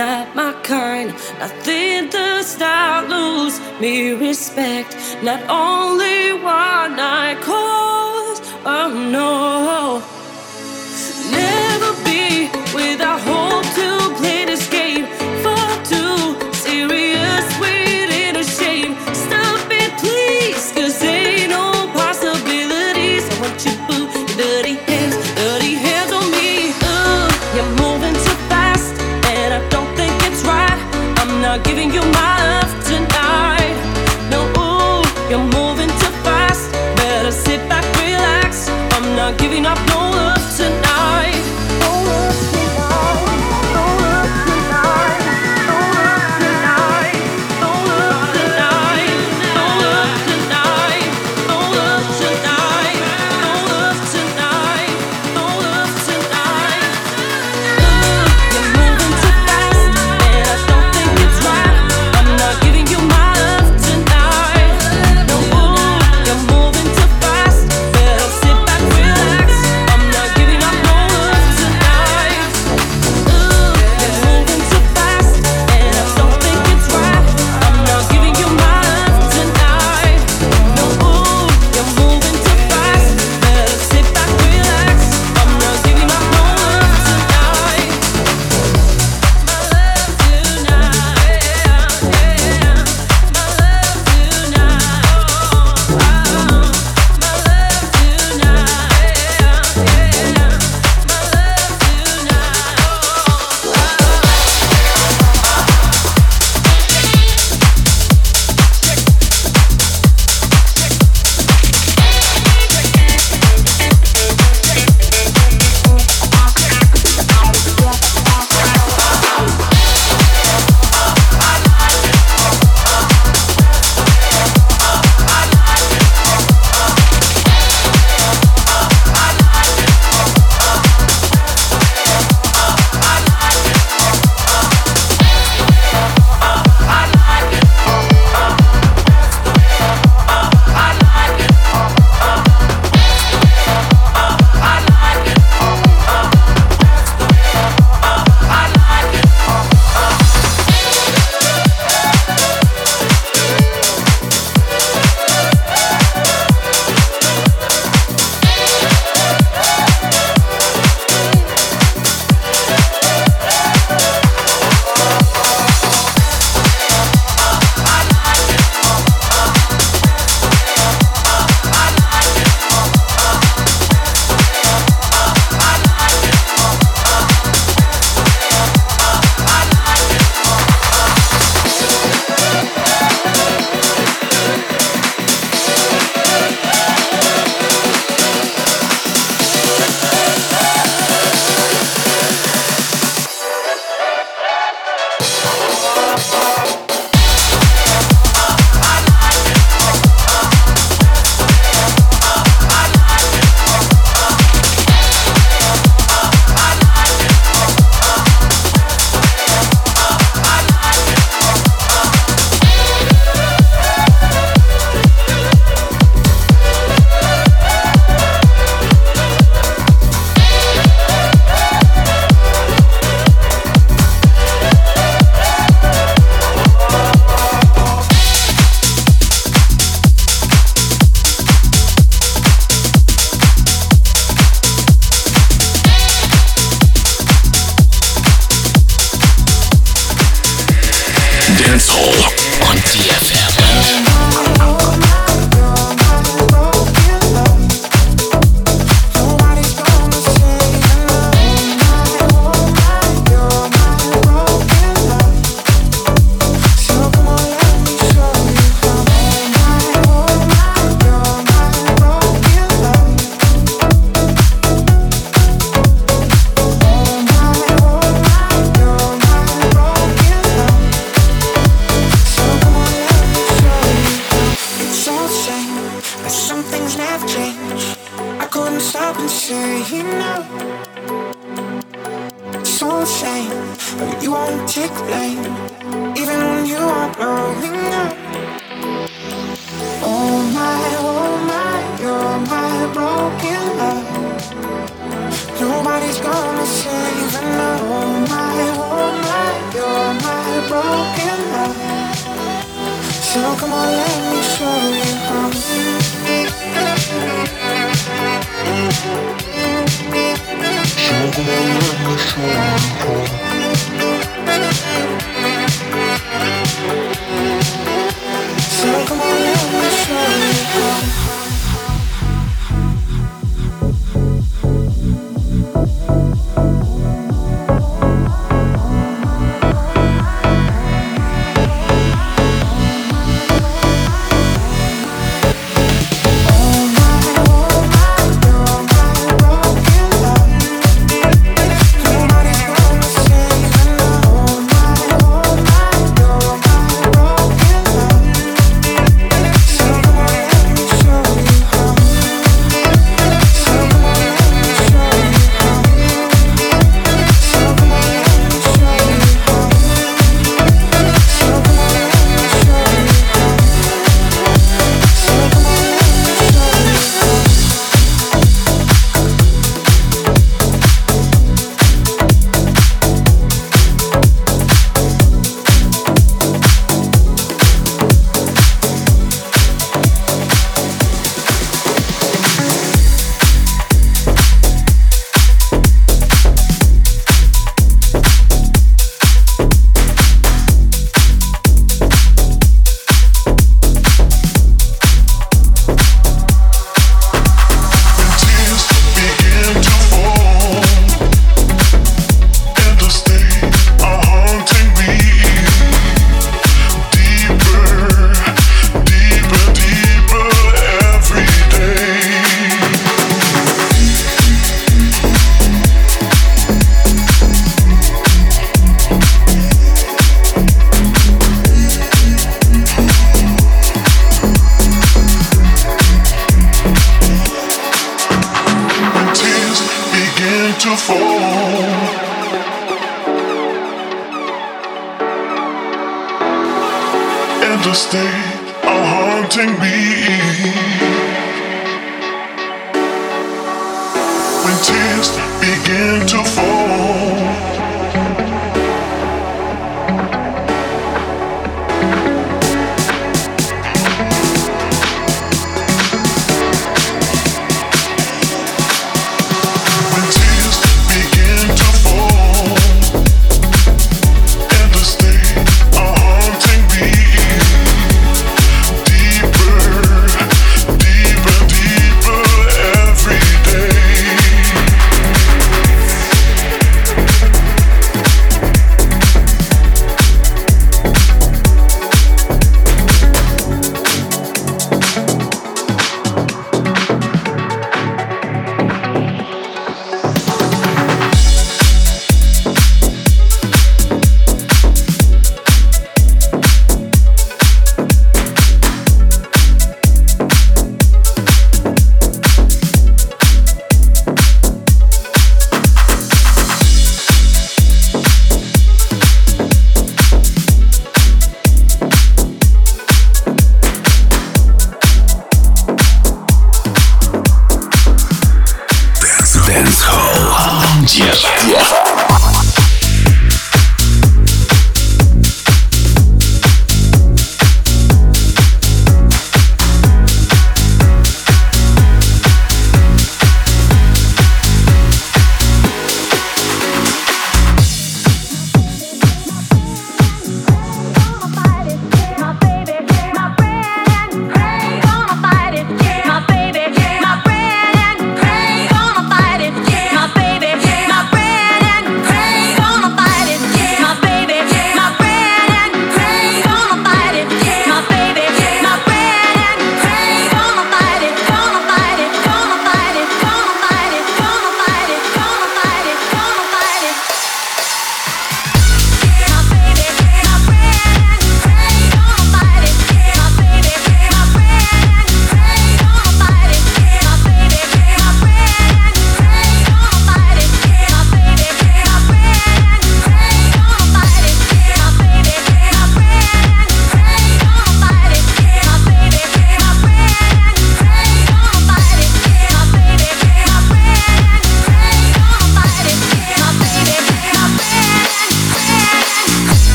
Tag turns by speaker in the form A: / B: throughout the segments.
A: not my kind. Nothing does not lose me
B: respect. Not only one I cause, oh no. Never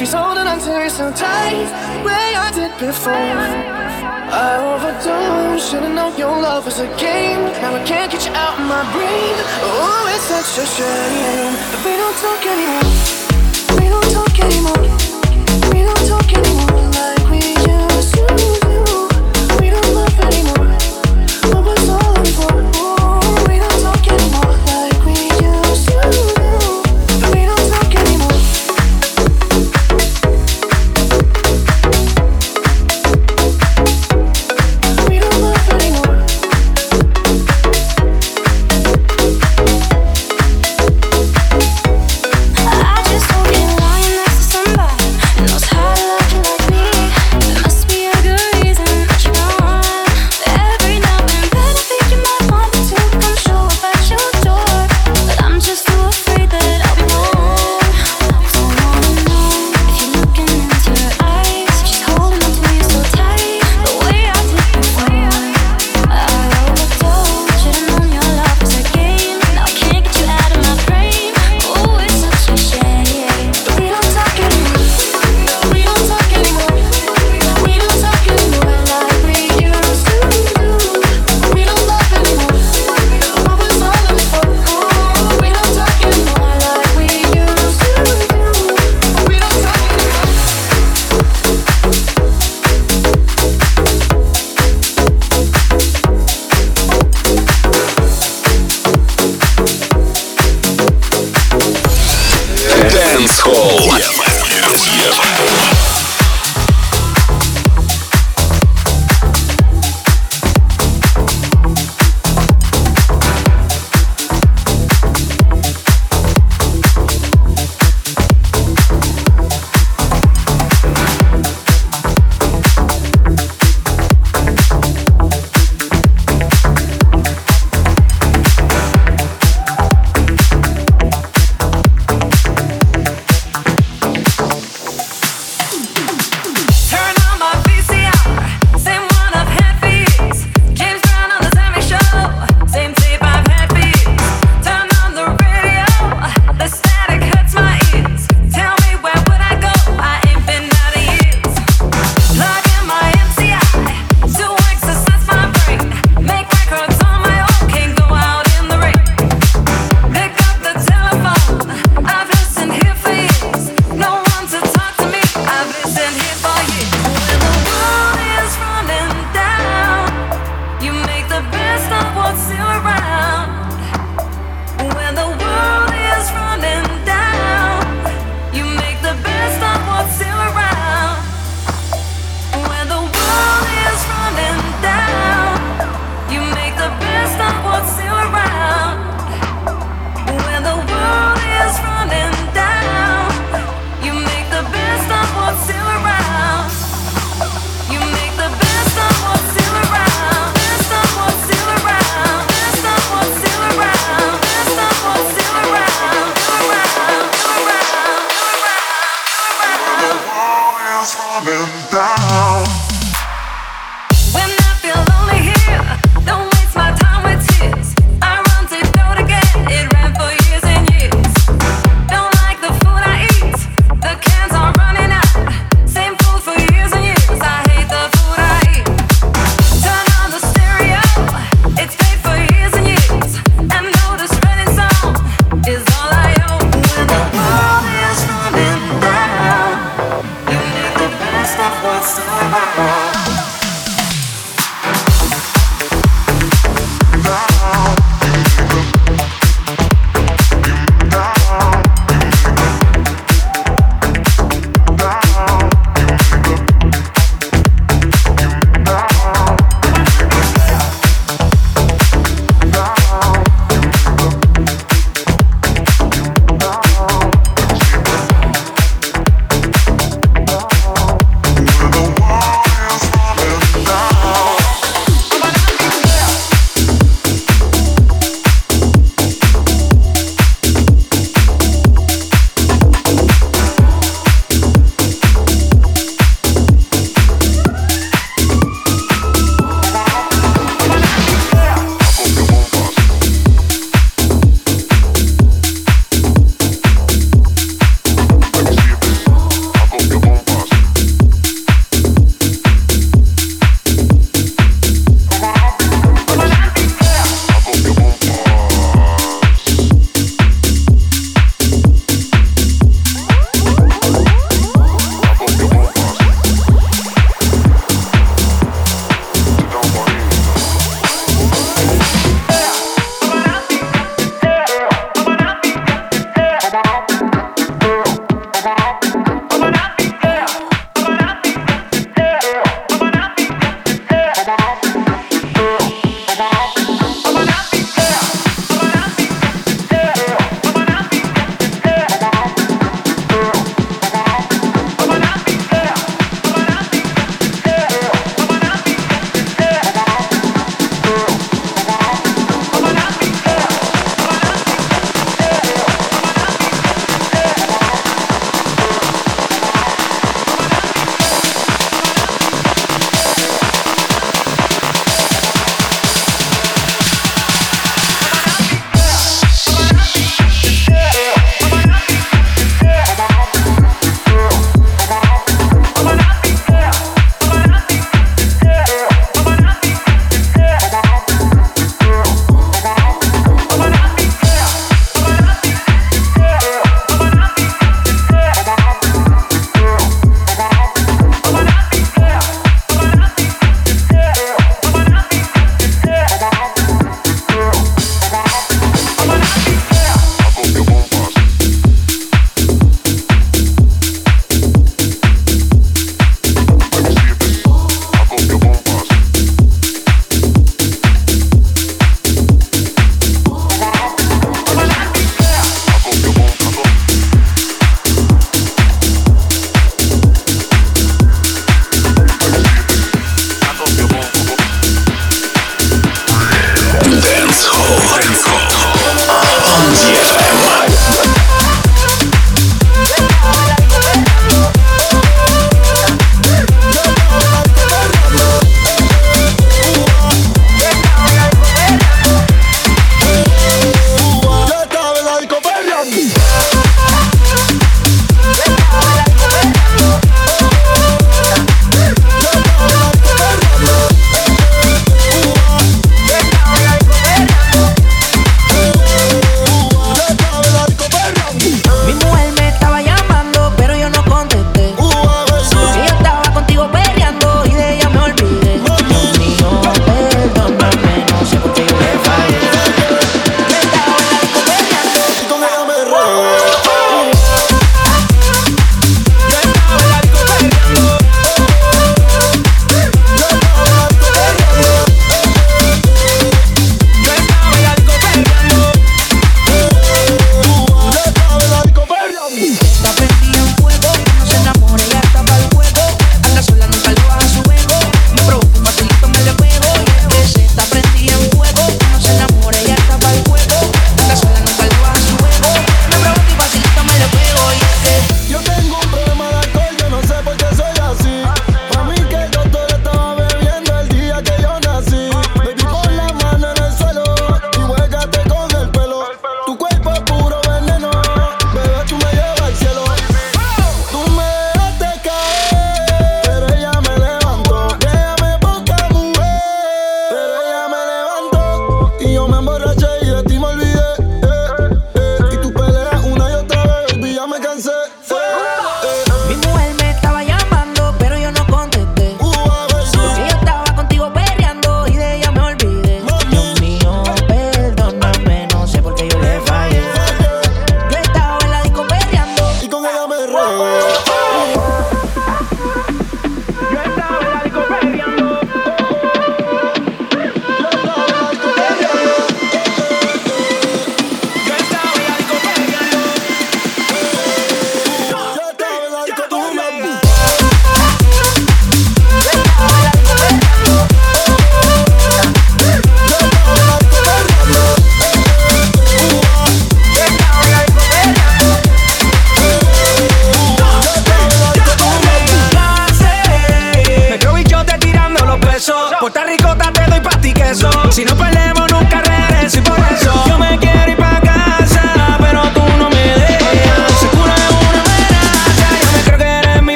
B: He's holding on to you so tight, way I did before. I overdosed, should've known your love was a game. Now I can't get you out of my brain. Oh, it's such a shame.
C: But
B: we don't talk anymore. We don't talk anymore. We don't talk anymore. Like